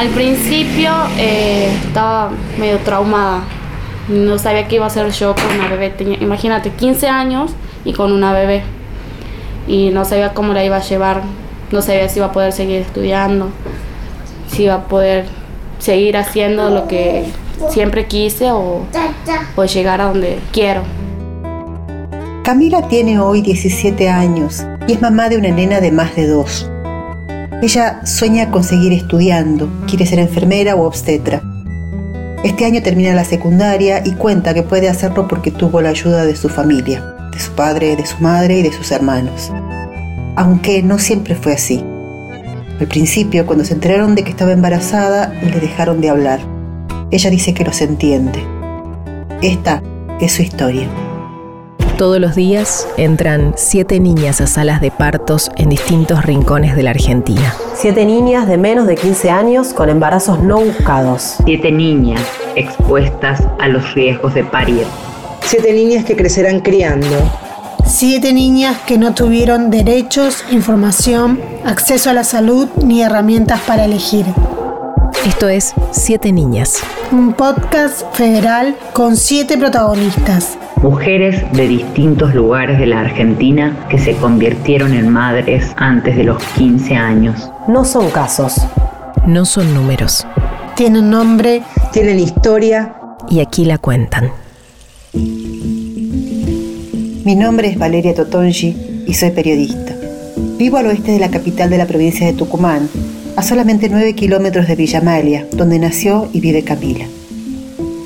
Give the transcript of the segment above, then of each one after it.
Al principio eh, estaba medio traumada. No sabía qué iba a hacer yo con una bebé. imagínate, 15 años y con una bebé. Y no sabía cómo la iba a llevar. No sabía si iba a poder seguir estudiando. Si iba a poder seguir haciendo lo que siempre quise o, o llegar a donde quiero. Camila tiene hoy 17 años y es mamá de una nena de más de dos. Ella sueña con seguir estudiando, quiere ser enfermera o obstetra. Este año termina la secundaria y cuenta que puede hacerlo porque tuvo la ayuda de su familia, de su padre, de su madre y de sus hermanos. Aunque no siempre fue así. Al principio, cuando se enteraron de que estaba embarazada, le dejaron de hablar. Ella dice que los entiende. Esta es su historia. Todos los días entran siete niñas a salas de partos en distintos rincones de la Argentina. Siete niñas de menos de 15 años con embarazos no buscados. Siete niñas expuestas a los riesgos de parir. Siete niñas que crecerán criando. Siete niñas que no tuvieron derechos, información, acceso a la salud ni herramientas para elegir. Esto es Siete Niñas. Un podcast federal con siete protagonistas mujeres de distintos lugares de la Argentina que se convirtieron en madres antes de los 15 años. No son casos. No son números. Tienen nombre. Tienen historia. Y aquí la cuentan. Mi nombre es Valeria Totongi y soy periodista. Vivo al oeste de la capital de la provincia de Tucumán, a solamente 9 kilómetros de Villa Amalia, donde nació y vive Camila.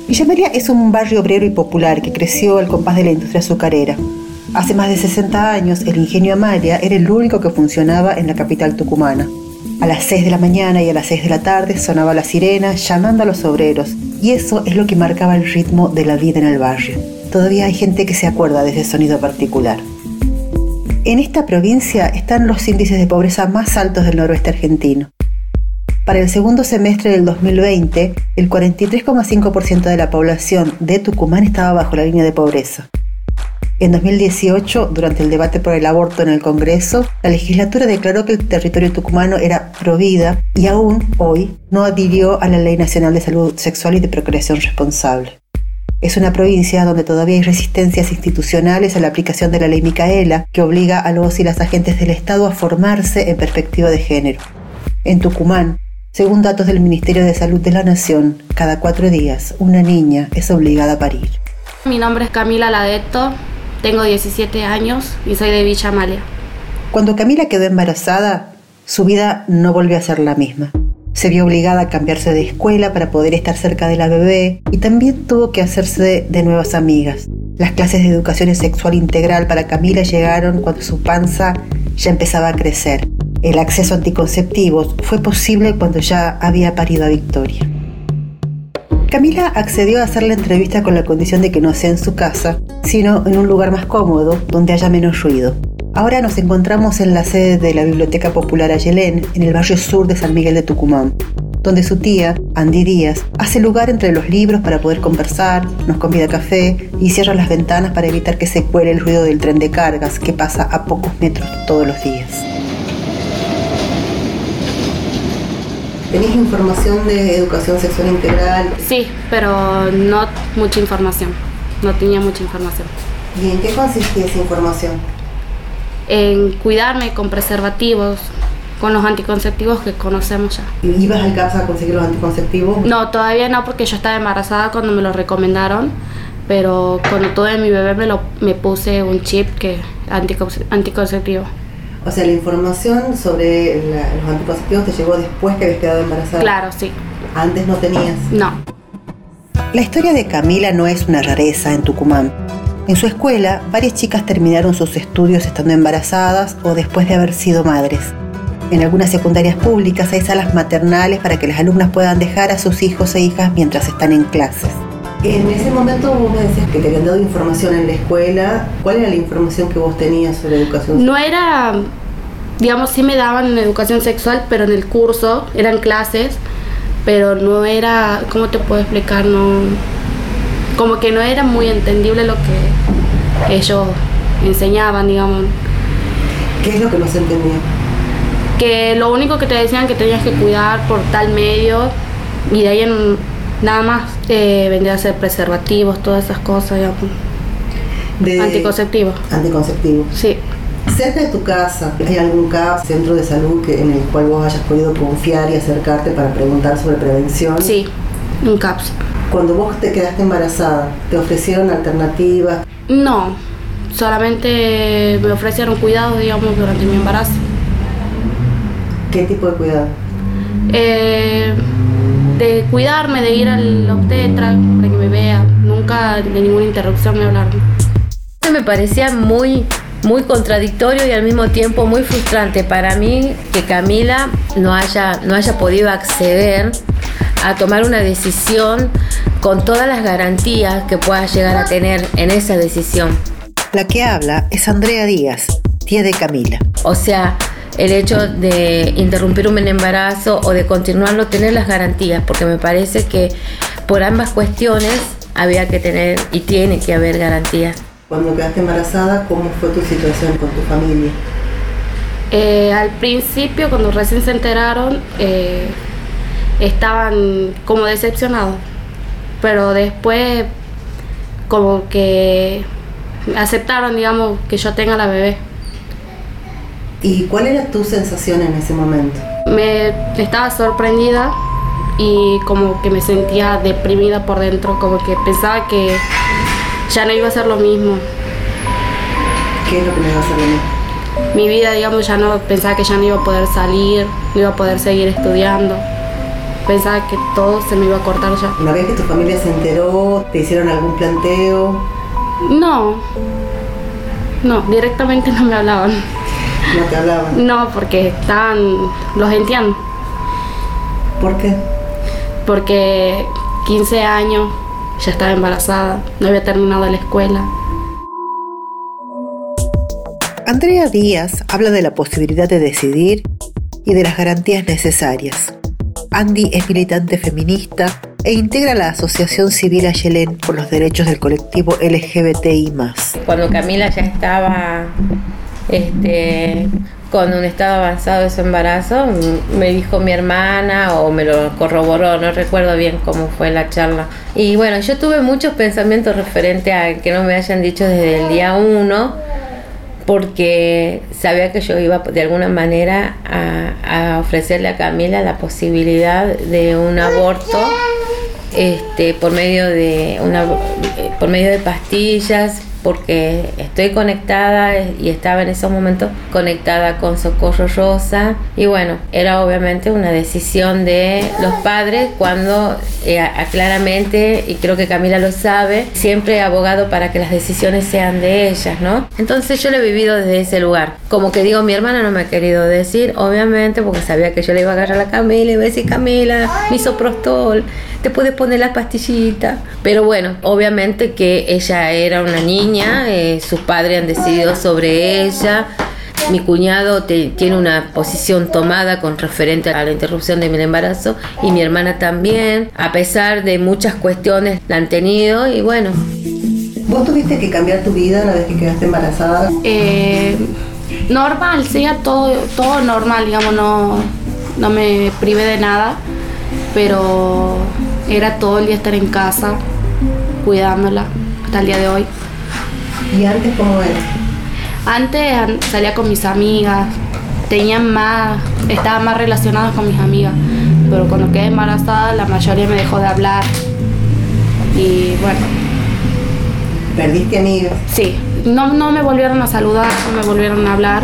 Villa María es un barrio obrero y popular que creció al compás de la industria azucarera. Hace más de 60 años, el ingenio Amalia era el único que funcionaba en la capital tucumana. A las 6 de la mañana y a las 6 de la tarde sonaba la sirena llamando a los obreros, y eso es lo que marcaba el ritmo de la vida en el barrio. Todavía hay gente que se acuerda de ese sonido particular. En esta provincia están los índices de pobreza más altos del noroeste argentino. Para el segundo semestre del 2020, el 43,5% de la población de Tucumán estaba bajo la línea de pobreza. En 2018, durante el debate por el aborto en el Congreso, la legislatura declaró que el territorio tucumano era provida y aún hoy no adhirió a la Ley Nacional de Salud Sexual y de Procreación Responsable. Es una provincia donde todavía hay resistencias institucionales a la aplicación de la ley Micaela, que obliga a los y las agentes del Estado a formarse en perspectiva de género. En Tucumán, según datos del Ministerio de Salud de la Nación, cada cuatro días una niña es obligada a parir. Mi nombre es Camila Ladeto, tengo 17 años y soy de Villa Amalia. Cuando Camila quedó embarazada, su vida no volvió a ser la misma. Se vio obligada a cambiarse de escuela para poder estar cerca de la bebé y también tuvo que hacerse de nuevas amigas. Las clases de educación sexual integral para Camila llegaron cuando su panza ya empezaba a crecer el acceso a anticonceptivos fue posible cuando ya había parido a Victoria. Camila accedió a hacer la entrevista con la condición de que no sea en su casa, sino en un lugar más cómodo, donde haya menos ruido. Ahora nos encontramos en la sede de la Biblioteca Popular Ayelén, en el barrio sur de San Miguel de Tucumán, donde su tía, Andy Díaz, hace lugar entre los libros para poder conversar, nos convida café y cierra las ventanas para evitar que se cuele el ruido del tren de cargas que pasa a pocos metros todos los días. ¿Tenés información de educación sexual integral? Sí, pero no mucha información. No tenía mucha información. ¿Y en qué consistía esa información? En cuidarme con preservativos, con los anticonceptivos que conocemos ya. ¿Y ¿Ibas al a conseguir los anticonceptivos? No, todavía no, porque yo estaba embarazada cuando me lo recomendaron. Pero cuando tuve mi bebé me, lo, me puse un chip que anticonceptivo. O sea, la información sobre los anticonceptivos te llegó después que habías quedado embarazada. Claro, sí. Antes no tenías. No. La historia de Camila no es una rareza en Tucumán. En su escuela, varias chicas terminaron sus estudios estando embarazadas o después de haber sido madres. En algunas secundarias públicas hay salas maternales para que las alumnas puedan dejar a sus hijos e hijas mientras están en clases. En ese momento vos me decías que te habían dado información en la escuela. ¿Cuál era la información que vos tenías sobre educación sexual? No era, digamos, sí me daban educación sexual, pero en el curso, eran clases, pero no era, ¿cómo te puedo explicar? No, como que no era muy entendible lo que ellos enseñaban, digamos. ¿Qué es lo que no se entendía? que lo único que te decían que tenías que cuidar por tal medio y de ahí en nada más eh, vendría a ser preservativos, todas esas cosas, ya, De- anticonceptivos. Anticonceptivo. Sí, Cerca de tu casa, ¿hay algún CAP, centro de salud que, en el cual vos hayas podido confiar y acercarte para preguntar sobre prevención? sí, un CAPS. Cuando vos te quedaste embarazada, ¿te ofrecieron alternativas? No, solamente me ofrecieron cuidados, digamos, durante mi embarazo. ¿Qué tipo de cuidado? Eh, de cuidarme, de ir al obstetra para que me vea. Nunca de ninguna interrupción me hablaron. Me parecía muy, muy contradictorio y al mismo tiempo muy frustrante para mí que Camila no haya, no haya podido acceder a tomar una decisión con todas las garantías que pueda llegar a tener en esa decisión. La que habla es Andrea Díaz, tía de Camila. O sea, el hecho de interrumpir un embarazo o de continuarlo, tener las garantías, porque me parece que por ambas cuestiones había que tener y tiene que haber garantías. Cuando quedaste embarazada, ¿cómo fue tu situación con tu familia? Eh, al principio, cuando recién se enteraron, eh, estaban como decepcionados. Pero después, como que aceptaron, digamos, que yo tenga la bebé. ¿Y cuál era tu sensación en ese momento? Me estaba sorprendida y como que me sentía deprimida por dentro, como que pensaba que ya no iba a ser lo mismo. ¿Qué es lo que me va a hacer lo mismo? Mi vida, digamos, ya no pensaba que ya no iba a poder salir, no iba a poder seguir estudiando. Pensaba que todo se me iba a cortar ya. Una vez que tu familia se enteró, ¿te hicieron algún planteo? No, no, directamente no me hablaban. ¿No te hablaban? No, porque estaban, los entiendo, ¿Por qué? porque 15 años ya estaba embarazada, no había terminado la escuela. Andrea Díaz habla de la posibilidad de decidir y de las garantías necesarias. Andy es militante feminista e integra la Asociación Civil Ayelén por los derechos del colectivo LGBTI. Cuando Camila ya estaba este, con un estado avanzado de su embarazo, me dijo mi hermana o me lo corroboró, no recuerdo bien cómo fue la charla. Y bueno, yo tuve muchos pensamientos referentes a que no me hayan dicho desde el día uno, porque sabía que yo iba de alguna manera a, ofrecerle a Camila la posibilidad de un aborto este, por medio de una por medio de pastillas porque estoy conectada y estaba en esos momentos conectada con Socorro Rosa y bueno, era obviamente una decisión de los padres cuando eh, claramente, y creo que Camila lo sabe, siempre he abogado para que las decisiones sean de ellas, ¿no? Entonces yo lo he vivido desde ese lugar. Como que digo, mi hermana no me ha querido decir, obviamente, porque sabía que yo le iba a agarrar a Camila y iba a decir, Camila, mi soprostol, te puedes poner las pastillitas. Pero bueno, obviamente que ella era una niña, eh, sus padres han decidido sobre ella. Mi cuñado te- tiene una posición tomada con referente a la interrupción de mi embarazo y mi hermana también, a pesar de muchas cuestiones la han tenido y bueno, ¿Vos tuviste que cambiar tu vida una vez que quedaste embarazada? Eh, normal, sí, todo, todo normal, digamos, no, no me privé de nada, pero era todo el día estar en casa, cuidándola, hasta el día de hoy. ¿Y antes cómo era? Antes an- salía con mis amigas, tenía más, estaba más relacionada con mis amigas, pero cuando quedé embarazada la mayoría me dejó de hablar. Y bueno, ¿Perdiste amigas? Sí, no, no me volvieron a saludar, no me volvieron a hablar,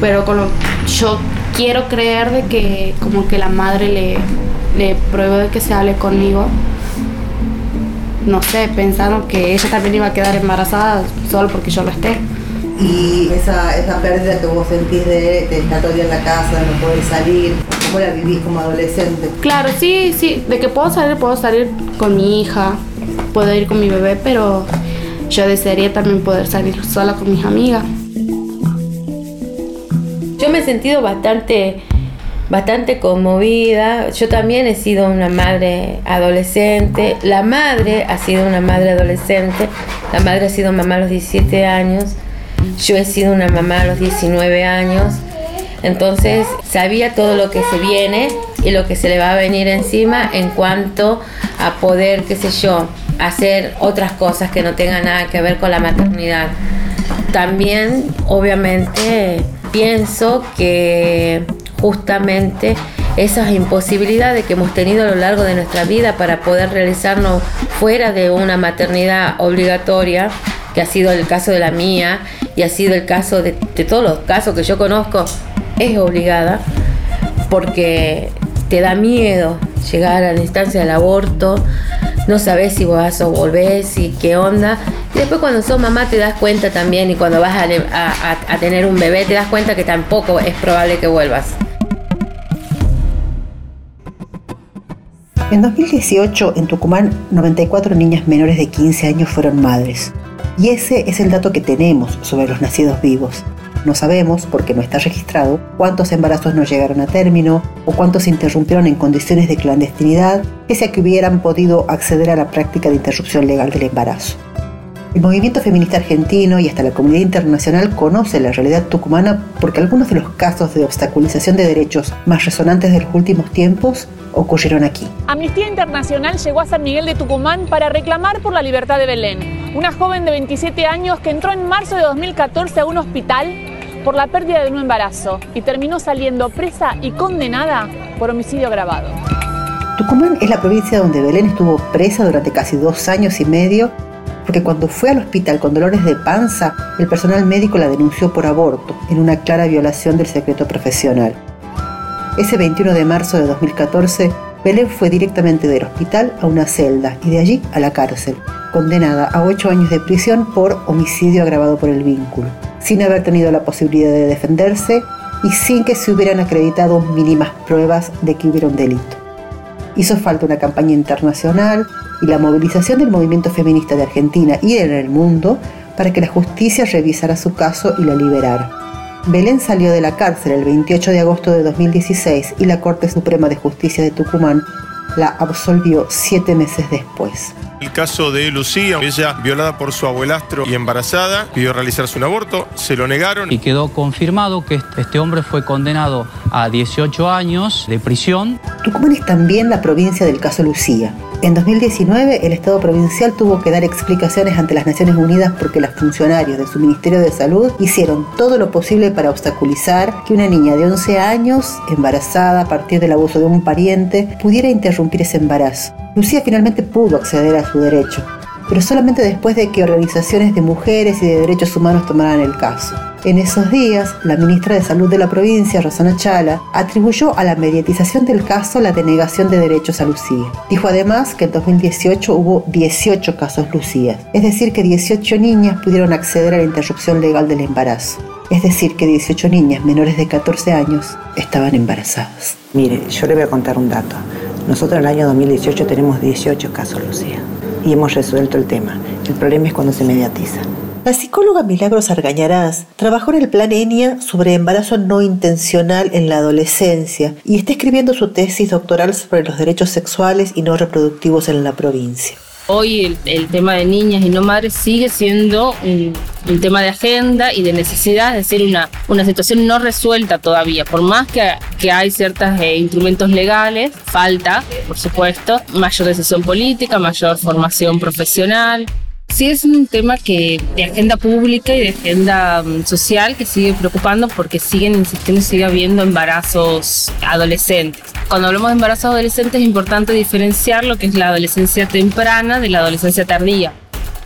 pero con lo- yo quiero creer de que como que la madre le, le prohibió que se hable conmigo. No sé, pensando que ella también iba a quedar embarazada solo porque yo lo esté. Y esa, esa pérdida que vos sentís de, de estar todo el día en la casa, de no poder salir, ¿cómo la vivís como adolescente? Claro, sí, sí, de que puedo salir, puedo salir con mi hija, puedo ir con mi bebé, pero yo desearía también poder salir sola con mis amigas. Yo me he sentido bastante, bastante conmovida. Yo también he sido una madre adolescente. La madre ha sido una madre adolescente. La madre ha sido mamá a los 17 años. Yo he sido una mamá a los 19 años. Entonces sabía todo lo que se viene y lo que se le va a venir encima en cuanto a poder, qué sé yo, hacer otras cosas que no tengan nada que ver con la maternidad. También, obviamente, pienso que justamente esas imposibilidades que hemos tenido a lo largo de nuestra vida para poder realizarnos fuera de una maternidad obligatoria, que ha sido el caso de la mía y ha sido el caso de, todos los casos que yo conozco, es obligada, porque te da miedo llegar a la instancia del aborto, no sabes si vas a volver, si qué onda. Y después cuando sos mamá te das cuenta también y cuando vas a tener un bebé te das cuenta que tampoco es probable que vuelvas. En 2018, en Tucumán, 94 niñas menores de 15 años fueron madres. Y ese es el dato que tenemos sobre los nacidos vivos. No sabemos, porque no está registrado, cuántos embarazos no llegaron a término o cuántos se interrumpieron en condiciones de clandestinidad, pese a que hubieran podido acceder a la práctica de interrupción legal del embarazo. El movimiento feminista argentino y hasta la comunidad internacional conoce la realidad tucumana porque algunos de los casos de obstaculización de derechos más resonantes de los últimos tiempos ocurrieron aquí. Amnistía Internacional llegó a San Miguel de Tucumán para reclamar por la libertad de Belén, una joven de 27 años que entró en marzo de 2014 a un hospital por la pérdida de un embarazo y terminó saliendo presa y condenada por homicidio agravado. Tucumán es la provincia donde Belén estuvo presa durante casi dos años y medio porque cuando fue al hospital con dolores de panza, el personal médico la denunció por aborto, en una clara violación del secreto profesional. Ese 21 de marzo de 2014, Belén fue directamente del hospital a una celda y de allí a la cárcel, condenada a ocho años de prisión por homicidio agravado por el vínculo, sin haber tenido la posibilidad de defenderse y sin que se hubieran acreditado mínimas pruebas de que hubiera un delito. Hizo falta una campaña internacional y la movilización del movimiento feminista de Argentina y en el mundo para que la justicia revisara su caso y la liberara. Belén salió de la cárcel el 28 de agosto de 2016 y la Corte Suprema de Justicia de Tucumán la absolvió siete meses después. El caso de Lucía, ella violada por su abuelastro y embarazada, pidió realizarse un aborto, se lo negaron. Y quedó confirmado que este hombre fue condenado a 18 años de prisión. Tucumán es también la provincia del caso Lucía. En 2019, el Estado provincial tuvo que dar explicaciones ante las Naciones Unidas porque los funcionarios de su Ministerio de Salud hicieron todo lo posible para obstaculizar que una niña de 11 años, embarazada a partir del abuso de un pariente, pudiera interrumpir ese embarazo. Lucía finalmente pudo acceder a su derecho, pero solamente después de que organizaciones de mujeres y de derechos humanos tomaran el caso. En esos días, la ministra de Salud de la provincia, Rosana Chala, atribuyó a la mediatización del caso la denegación de derechos a Lucía. Dijo además que en 2018 hubo 18 casos Lucía, es decir, que 18 niñas pudieron acceder a la interrupción legal del embarazo. Es decir, que 18 niñas menores de 14 años estaban embarazadas. Mire, yo le voy a contar un dato. Nosotros en el año 2018 tenemos 18 casos Lucía y hemos resuelto el tema. El problema es cuando se mediatiza. La psicóloga Milagros Argañarás trabajó en el plan ENIA sobre embarazo no intencional en la adolescencia y está escribiendo su tesis doctoral sobre los derechos sexuales y no reproductivos en la provincia. Hoy el, tema de niñas y no madres sigue siendo un, tema de agenda y de necesidad, es decir, una, una situación no resuelta todavía. Por más que, que hay ciertos eh, instrumentos legales, falta, por supuesto, mayor decisión política, mayor formación profesional, Sí es un tema que de agenda pública y de agenda mm, social que sigue preocupando porque siguen insistiendo sigue habiendo embarazos adolescentes. Cuando hablamos de embarazos adolescentes es importante diferenciar lo que es la adolescencia temprana de la adolescencia tardía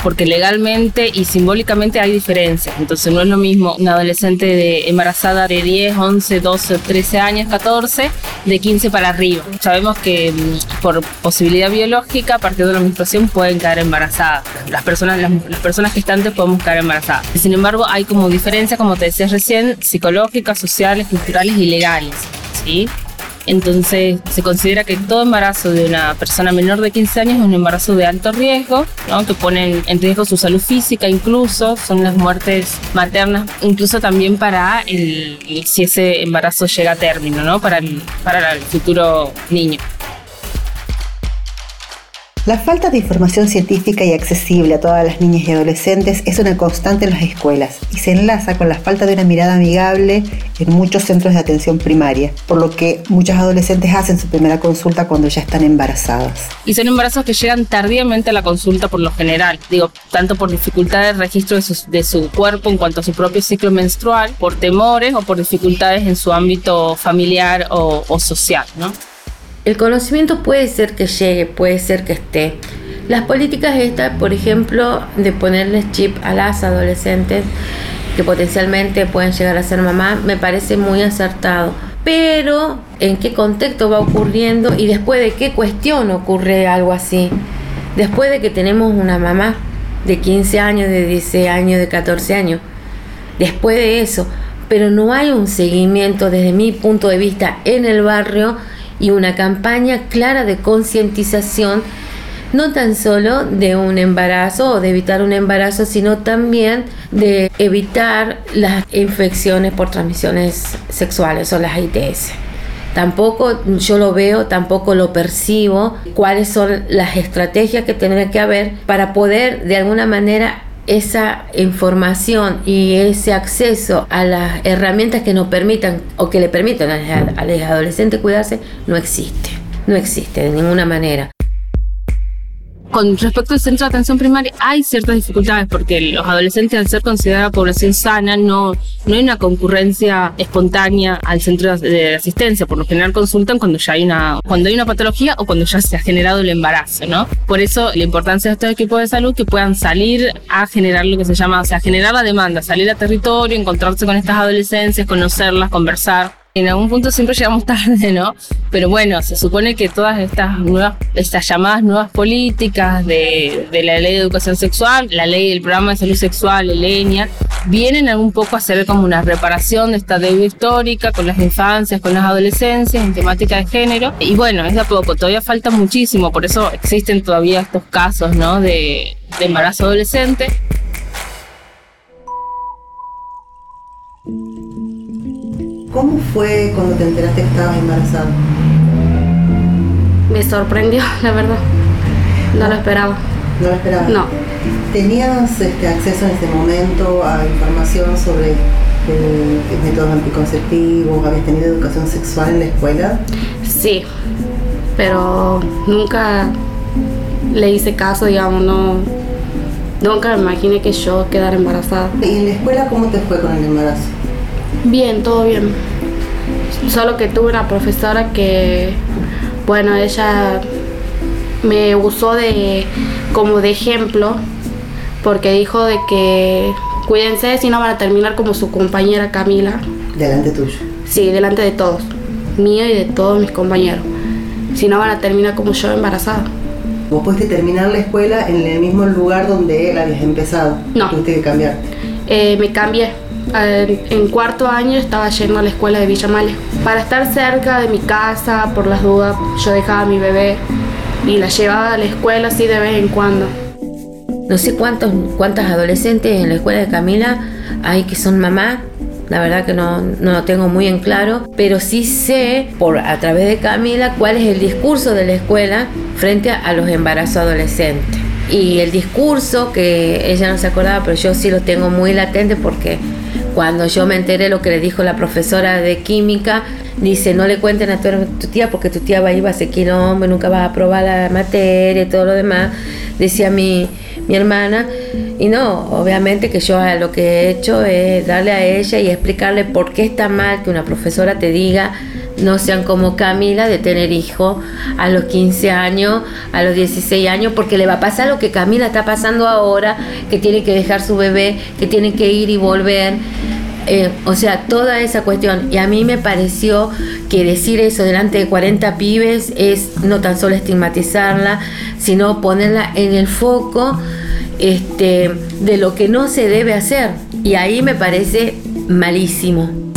porque legalmente y simbólicamente hay diferencias. Entonces no es lo mismo una adolescente embarazada de 10, 11, 12, 13 años, 14, de 15 para arriba. Sabemos que mm, por posibilidad biológica, a partir de la menstruación pueden caer embarazadas. Las personas, las, las personas gestantes podemos caer embarazadas. Sin embargo, hay como diferencias, como te decía recién, psicológicas, sociales, culturales y legales. ¿sí? Entonces se considera que todo embarazo de una persona menor de 15 años es un embarazo de alto riesgo, ¿no? que pone en riesgo su salud física incluso, son las muertes maternas, incluso también para el, si ese embarazo llega a término, ¿no? para, el, para el futuro niño. La falta de información científica y accesible a todas las niñas y adolescentes es una constante en las escuelas y se enlaza con la falta de una mirada amigable en muchos centros de atención primaria, por lo que muchas adolescentes hacen su primera consulta cuando ya están embarazadas. Y son embarazos que llegan tardíamente a la consulta por lo general, digo, tanto por dificultades de registro de su, cuerpo en cuanto a su propio ciclo menstrual, por temores o por dificultades en su ámbito familiar o, o social, ¿no? El conocimiento puede ser que llegue, puede ser que esté. Las políticas estas, por ejemplo, de ponerles chip a las adolescentes que potencialmente pueden llegar a ser mamá, me parece muy acertado. Pero, ¿en qué contexto va ocurriendo y después de qué cuestión ocurre algo así? Después de que tenemos una mamá de 15 años, de 16 años, de 14 años. Después de eso, pero no hay un seguimiento desde mi punto de vista en el barrio y una campaña clara de concientización, no tan solo de un embarazo o de evitar un embarazo, sino también de evitar las infecciones por transmisiones sexuales o las ITS. Tampoco yo lo veo, tampoco lo percibo, cuáles son las estrategias que tendría que haber para poder de alguna manera esa información y ese acceso a las herramientas que nos permitan o que le permitan a los adolescentes cuidarse no existe. No existe de ninguna manera. Con respecto al centro de atención primaria, hay ciertas dificultades porque los adolescentes, al ser considerada población sana, no, no hay una concurrencia espontánea al centro de asistencia. Por lo general consultan cuando ya hay una, cuando hay una patología o cuando ya se ha generado el embarazo, ¿no? Por eso la importancia de estos equipos de salud que puedan salir a generar lo que se llama, o sea, generar la demanda, salir a territorio, encontrarse con estas adolescencias, conocerlas, conversar en algún punto siempre llegamos tarde, ¿no? Pero bueno, se supone que todas estas nuevas, estas llamadas nuevas políticas de, la ley de educación sexual, la ley del programa de salud sexual, el ENIA, vienen un poco a hacer como una reparación de esta deuda histórica con las infancias, con las adolescencias, en temática de género. Y bueno, es de a poco, todavía falta muchísimo, por eso existen todavía estos casos, ¿no? De, de embarazo adolescente. ¿Cómo fue cuando te enteraste que estabas embarazada? Me sorprendió, la verdad. No lo esperaba. ¿No lo esperabas? No. ¿Tenías este, acceso en ese momento a información sobre eh, métodos anticonceptivos? ¿Habías tenido educación sexual en la escuela? Sí, pero nunca le hice caso, digamos, no. Nunca me imaginé que yo quedara embarazada. ¿Y en la escuela cómo te fue con el embarazo? Bien, todo bien. Solo que tuve una profesora que, bueno, ella me usó de como de ejemplo porque dijo de que cuídense si no van a terminar como su compañera Camila. Delante tuyo. Sí, delante de todos, mío y de todos mis compañeros. Si no van a terminar como yo embarazada. ¿Vos pudiste terminar la escuela en el mismo lugar donde él habías empezado? No. ¿Tuviste que cambiar? Eh, me cambié. En cuarto año estaba yendo a la escuela de Villa. Para estar cerca de mi casa, por las dudas, yo dejaba a mi bebé y la llevaba a la escuela así de vez en cuando. No sé cuántos, cuántas adolescentes en la escuela de Camila hay que son mamá. La verdad que no, no lo tengo muy en claro, pero sí sé por a través de Camila cuál es el discurso de la escuela frente a los embarazos adolescentes. Y el discurso que ella no se acordaba, pero yo sí lo tengo muy latente porque cuando yo me enteré lo que le dijo la profesora de química, dice, no le cuenten a tu, tía porque tu tía va a ir a ser quilombo, nunca va a aprobar la materia y todo lo demás, decía mi, mi hermana. Y no, obviamente que yo lo que he hecho es darle a ella y explicarle por qué está mal que una profesora te diga no sean como Camila de tener hijo a los 15 años, a los 16 años, porque le va a pasar lo que Camila está pasando ahora, que tiene que dejar su bebé, que tiene que ir y volver. Eh, o sea, toda esa cuestión. Y a mí me pareció que decir eso delante de 40 pibes es no tan solo estigmatizarla, sino ponerla en el foco este, de lo que no se debe hacer. Y ahí me parece malísimo.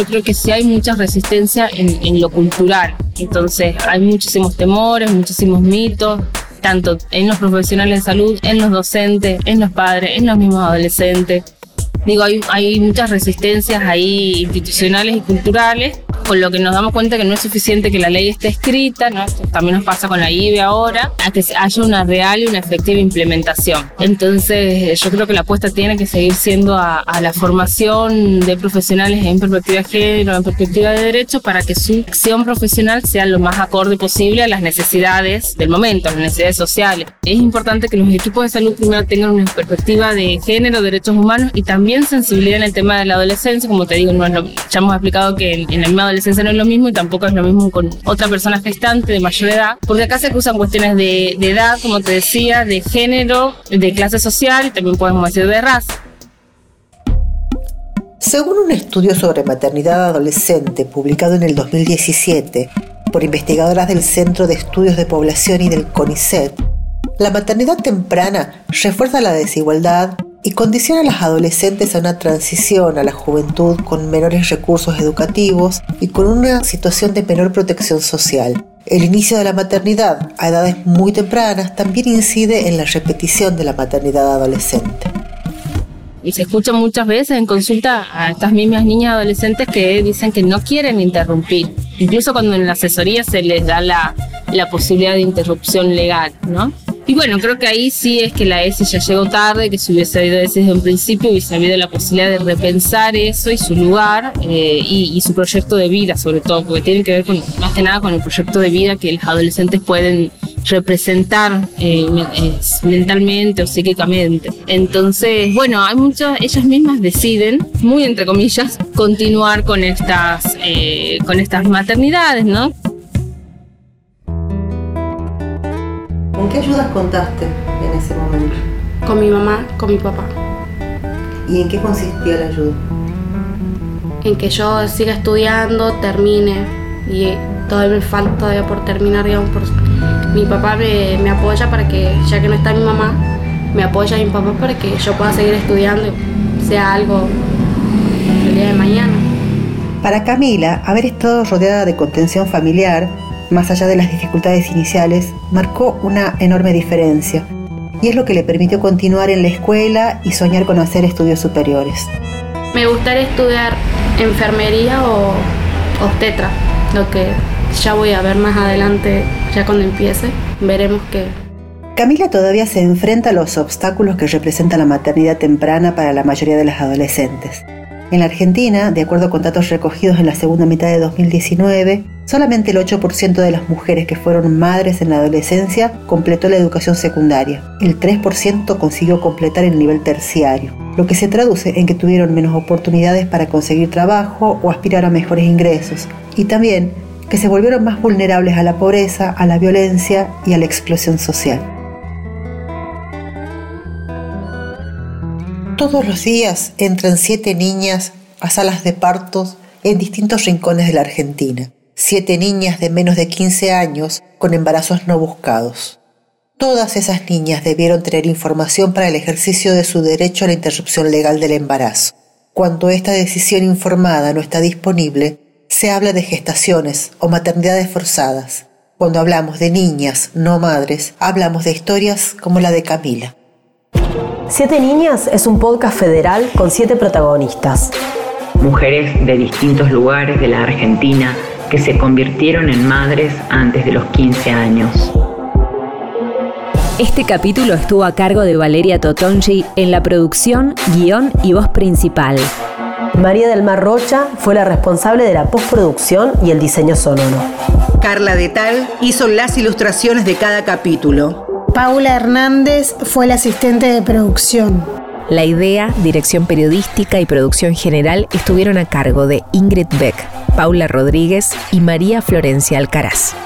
Yo creo que sí hay mucha resistencia en, lo cultural. Entonces hay muchísimos temores, muchísimos mitos, tanto en los profesionales de salud, en los docentes, en los padres, en los mismos adolescentes. Digo, hay, hay muchas resistencias ahí institucionales y culturales con lo que nos damos cuenta que no es suficiente que la ley esté escrita, ¿no? también nos pasa con la IBE ahora, a que haya una real y una efectiva implementación. Entonces, yo creo que la apuesta tiene que seguir siendo a, la formación de profesionales en perspectiva de género, en perspectiva de derechos, para que su acción profesional sea lo más acorde posible a las necesidades del momento, a las necesidades sociales. Es importante que los equipos de salud primero tengan una perspectiva de género, derechos humanos y también sensibilidad en el tema de la adolescencia. Como te digo, no ya hemos explicado que en, en la misma adolescencia no es lo mismo y tampoco es lo mismo con otra persona gestante de mayor edad, porque acá se usan cuestiones de, de edad, como te decía, de género, de clase social y también podemos decir de raza. Según un estudio sobre maternidad adolescente publicado en el 2017 por investigadoras del Centro de Estudios de Población y del CONICET, la maternidad temprana refuerza la desigualdad y condiciona a las adolescentes a una transición a la juventud con menores recursos educativos y con una situación de menor protección social. El inicio de la maternidad a edades muy tempranas también incide en la repetición de la maternidad adolescente. Y se escucha muchas veces en consulta a estas mismas niñas adolescentes que dicen que no quieren interrumpir, incluso cuando en la asesoría se les da la, la posibilidad de interrupción legal, ¿no? Y bueno, creo que ahí sí es que la ESI ya llegó tarde, que si hubiese habido ESI desde un principio hubiese habido la posibilidad de repensar eso y su lugar eh, y, su proyecto de vida, sobre todo, porque tiene que ver con, más que nada con el proyecto de vida que los adolescentes pueden representar eh, eh, mentalmente o psíquicamente. Entonces, bueno, hay muchas, ellas mismas deciden, muy entre comillas, continuar con estas, con estas maternidades, ¿no? ¿Con qué ayudas contaste en ese momento? Con mi mamá, con mi papá. ¿Y en qué consistía la ayuda? En que yo siga estudiando, termine y todavía me falta todavía por terminar, digamos, por... mi papá me, me, apoya para que, ya que no está mi mamá, me apoya a mi papá para que yo pueda seguir estudiando, sea algo el día de mañana. Para Camila, haber estado rodeada de contención familiar más allá de las dificultades iniciales, marcó una enorme diferencia y es lo que le permitió continuar en la escuela y soñar con hacer estudios superiores. Me gustaría estudiar enfermería o obstetra, lo que ya voy a ver más adelante, ya cuando empiece, veremos qué. Camila todavía se enfrenta a los obstáculos que representa la maternidad temprana para la mayoría de las adolescentes. En la Argentina, de acuerdo con datos recogidos en la segunda mitad de 2019, solamente el 8% de las mujeres que fueron madres en la adolescencia completó la educación secundaria. El 3% consiguió completar el nivel terciario, lo que se traduce en que tuvieron menos oportunidades para conseguir trabajo o aspirar a mejores ingresos, y también que se volvieron más vulnerables a la pobreza, a la violencia y a la exclusión social. Todos los días entran siete niñas a salas de partos en distintos rincones de la Argentina. Siete niñas de menos de 15 años con embarazos no buscados. Todas esas niñas debieron tener información para el ejercicio de su derecho a la interrupción legal del embarazo. Cuando esta decisión informada no está disponible, se habla de gestaciones o maternidades forzadas. Cuando hablamos de niñas, no madres, hablamos de historias como la de Camila. Siete Niñas es un podcast federal con siete protagonistas. Mujeres de distintos lugares de la Argentina que se convirtieron en madres antes de los 15 años. Este capítulo estuvo a cargo de Valeria Totongi en la producción, guion y voz principal. María del Mar Rocha fue la responsable de la postproducción y el diseño sonoro. Carla de Tal hizo las ilustraciones de cada capítulo. Paula Hernández fue la asistente de producción. La idea, dirección periodística y producción general estuvieron a cargo de Ingrid Beck, Paula Rodríguez y María Florencia Alcaraz.